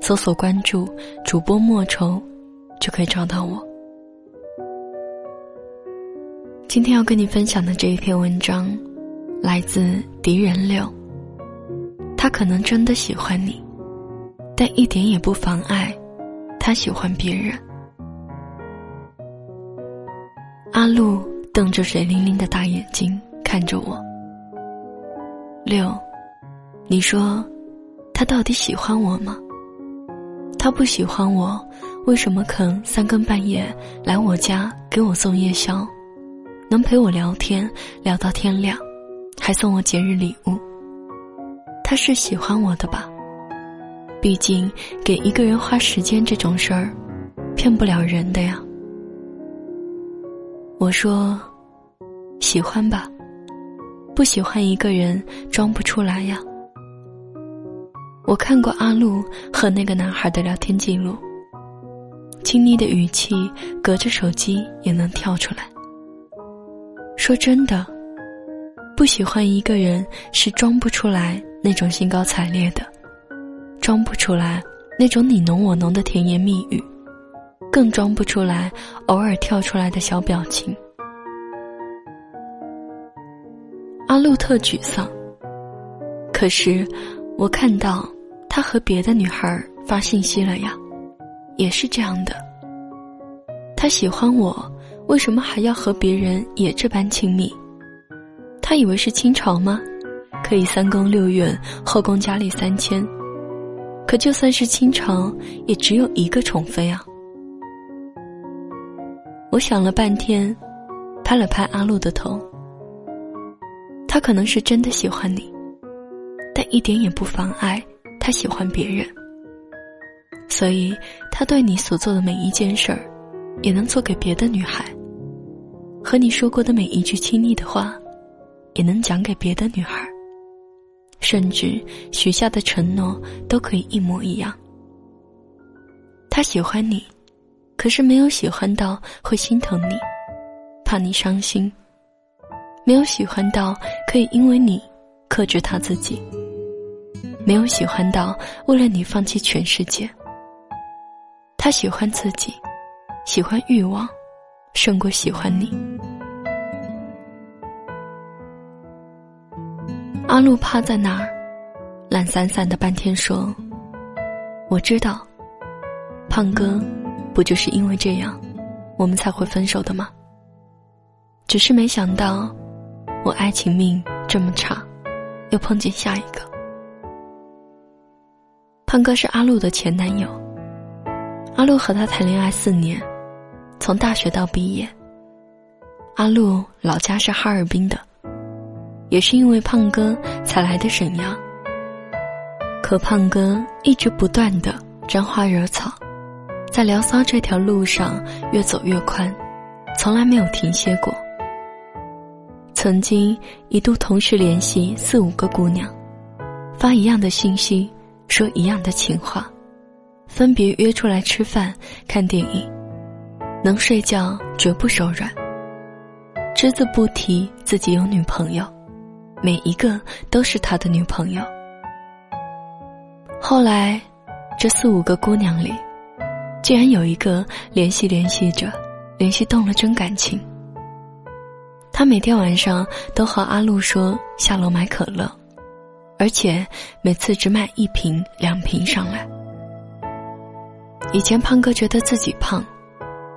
搜索关注主播莫愁，就可以找到我。今天要跟你分享的这一篇文章，来自狄仁六。他可能真的喜欢你，但一点也不妨碍他喜欢别人。阿路瞪着水灵灵的大眼睛看着我。六，你说，他到底喜欢我吗？他不喜欢我，为什么肯三更半夜来我家给我送夜宵，能陪我聊天聊到天亮，还送我节日礼物？他是喜欢我的吧？毕竟给一个人花时间这种事儿，骗不了人的呀。我说，喜欢吧，不喜欢一个人装不出来呀。我看过阿路和那个男孩的聊天记录，亲昵的语气，隔着手机也能跳出来。说真的，不喜欢一个人是装不出来那种兴高采烈的，装不出来那种你侬我侬的甜言蜜语，更装不出来偶尔跳出来的小表情。阿路特沮丧，可是我看到。他和别的女孩发信息了呀，也是这样的。他喜欢我，为什么还要和别人也这般亲密？他以为是清朝吗？可以三宫六院，后宫佳丽三千。可就算是清朝，也只有一个宠妃啊。我想了半天，拍了拍阿路的头。他可能是真的喜欢你，但一点也不妨碍。喜欢别人，所以他对你所做的每一件事儿，也能做给别的女孩。和你说过的每一句亲昵的话，也能讲给别的女孩。甚至许下的承诺都可以一模一样。他喜欢你，可是没有喜欢到会心疼你，怕你伤心；没有喜欢到可以因为你克制他自己。没有喜欢到为了你放弃全世界。他喜欢自己，喜欢欲望，胜过喜欢你。阿路趴在那儿，懒散散的半天说：“我知道，胖哥，不就是因为这样，我们才会分手的吗？只是没想到，我爱情命这么差，又碰见下一个。”胖哥是阿路的前男友。阿路和他谈恋爱四年，从大学到毕业。阿路老家是哈尔滨的，也是因为胖哥才来的沈阳。可胖哥一直不断的沾花惹草，在聊骚这条路上越走越宽，从来没有停歇过。曾经一度同时联系四五个姑娘，发一样的信息。说一样的情话，分别约出来吃饭、看电影，能睡觉绝不手软。只字不提自己有女朋友，每一个都是他的女朋友。后来，这四五个姑娘里，竟然有一个联系联系着，联系动了真感情。他每天晚上都和阿路说下楼买可乐。而且每次只买一瓶、两瓶上来。以前胖哥觉得自己胖，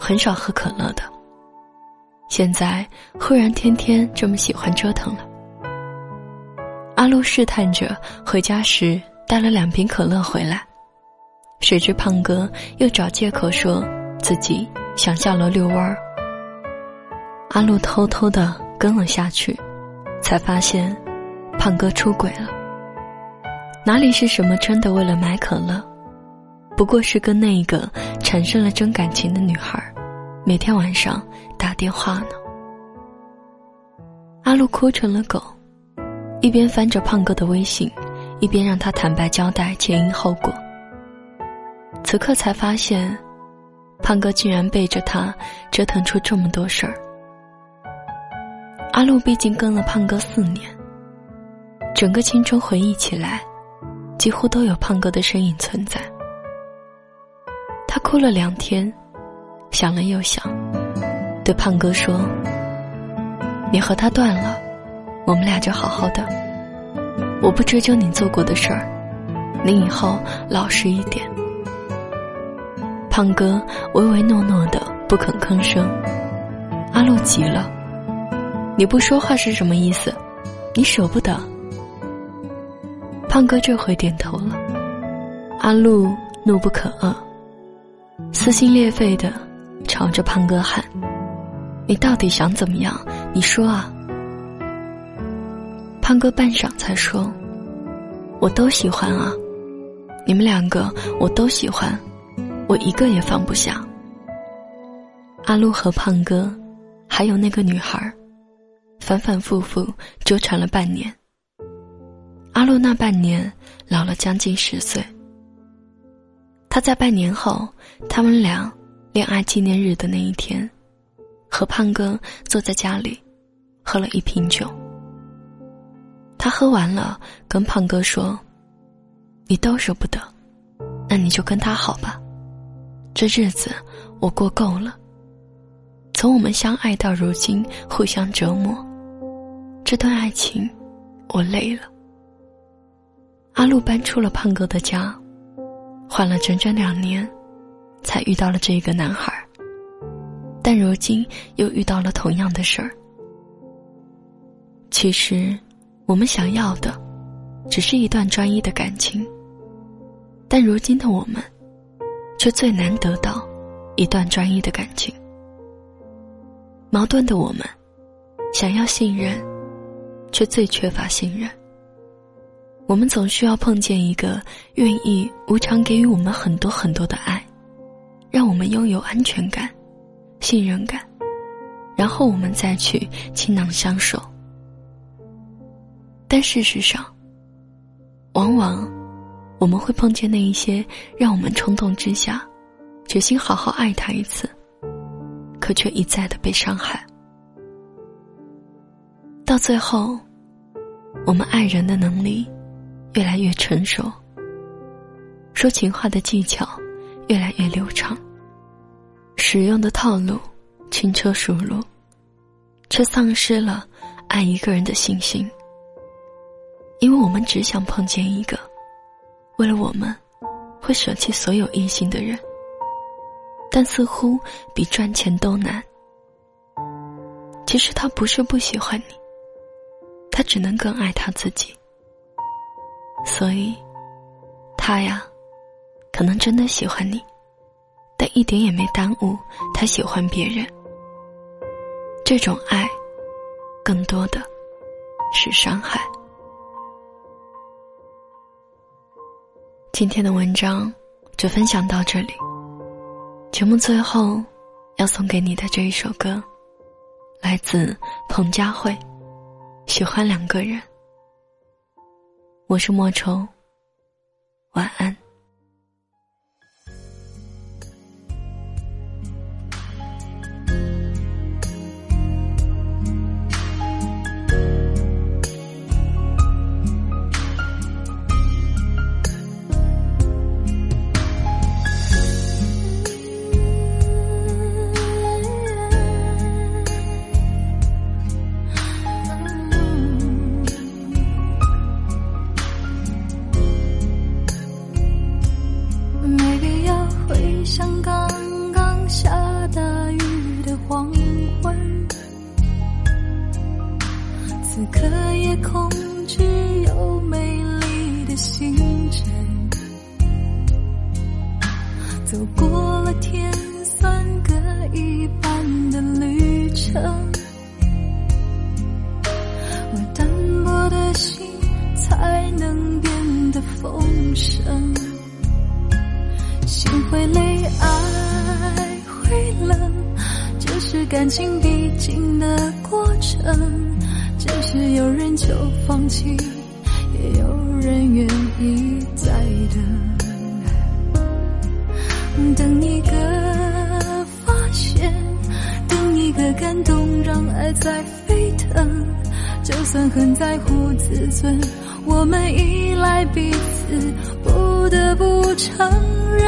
很少喝可乐的。现在忽然天天这么喜欢折腾了。阿路试探着回家时带了两瓶可乐回来，谁知胖哥又找借口说自己想下楼遛弯儿。阿路偷偷的跟了下去，才发现胖哥出轨了。哪里是什么真的为了买可乐？不过是跟那个产生了真感情的女孩，每天晚上打电话呢。阿路哭成了狗，一边翻着胖哥的微信，一边让他坦白交代前因后果。此刻才发现，胖哥竟然背着他折腾出这么多事儿。阿路毕竟跟了胖哥四年，整个青春回忆起来，几乎都有胖哥的身影存在。他哭了两天，想了又想，对胖哥说：“你和他断了，我们俩就好好的。我不追究你做过的事儿，你以后老实一点。”胖哥唯唯诺诺的不肯吭声，阿路急了：“你不说话是什么意思？你舍不得？”胖哥这回点头了，阿路怒不可遏，撕心裂肺的朝着胖哥喊：“你到底想怎么样？你说啊！”胖哥半晌才说：“我都喜欢啊，你们两个我都喜欢。”我一个也放不下。阿路和胖哥，还有那个女孩，反反复复纠缠了半年。阿路那半年老了将近十岁。他在半年后，他们俩恋爱纪念日的那一天，和胖哥坐在家里，喝了一瓶酒。他喝完了，跟胖哥说：“你都舍不得，那你就跟他好吧。”这日子我过够了。从我们相爱到如今互相折磨，这段爱情我累了。阿路搬出了胖哥的家，换了整整两年，才遇到了这个男孩。但如今又遇到了同样的事儿。其实，我们想要的，只是一段专一的感情。但如今的我们。却最难得到一段专一的感情。矛盾的我们，想要信任，却最缺乏信任。我们总需要碰见一个愿意无偿给予我们很多很多的爱，让我们拥有安全感、信任感，然后我们再去倾囊相守。但事实上，往往。我们会碰见那一些让我们冲动之下，决心好好爱他一次，可却一再的被伤害。到最后，我们爱人的能力越来越成熟，说情话的技巧越来越流畅，使用的套路轻车熟路，却丧失了爱一个人的信心，因为我们只想碰见一个。为了我们，会舍弃所有异性的人，但似乎比赚钱都难。其实他不是不喜欢你，他只能更爱他自己。所以，他呀，可能真的喜欢你，但一点也没耽误他喜欢别人。这种爱，更多的是伤害。今天的文章就分享到这里。节目最后要送给你的这一首歌，来自彭佳慧，《喜欢两个人》。我是莫愁，晚安。的夜空只有美丽的星辰，走过了天算各一半的旅程，我单薄的心才能变得丰盛。心会累，爱会冷，这是感情必经的过程。只是有人就放弃，也有人愿意再等，等一个发现，等一个感动，让爱在沸腾。就算很在乎自尊，我们依赖彼此，不得不承认，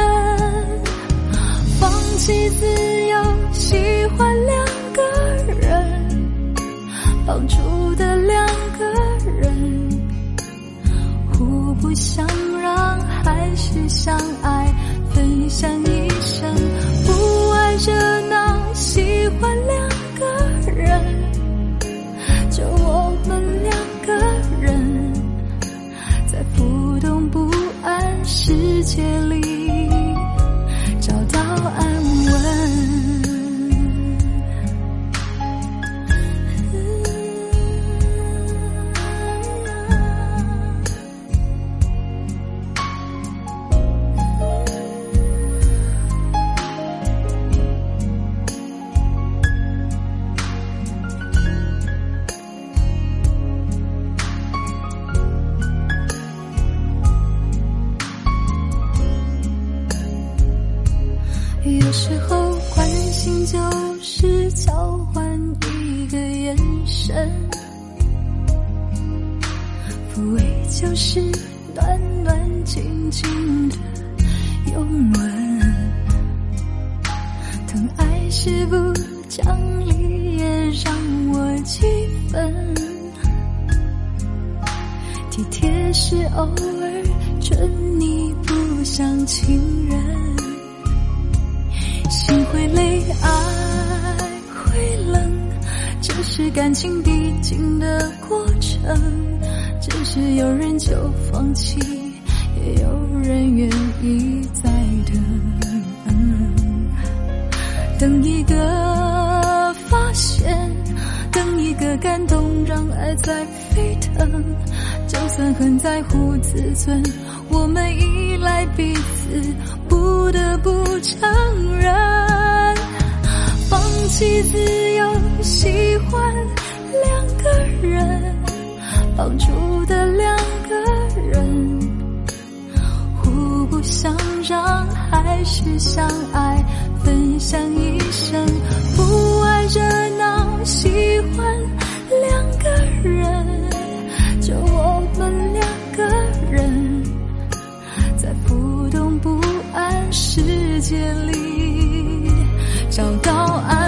放弃自由，喜欢两，绑住的两个人，互不相让，还是相爱，分享一生，不爱热闹，喜欢两个人。就我们两个人，在浮动不安世界眼神，抚慰就是暖暖静静的拥吻，疼爱是不讲理也让我气愤，体贴是偶尔准你不像情人。心会累，爱，这是感情必经的过程。只是有人就放弃，也有人愿意再等。等一个发现，等一个感动，让爱在沸腾。就算很在乎自尊，我们依赖彼此，不得不承认，放弃自由，喜欢两个人，帮助的两个人，互不相让，还是相爱，分享一生，不爱热闹，喜欢两个人。就我们两个人，在浮动不安世界里找到安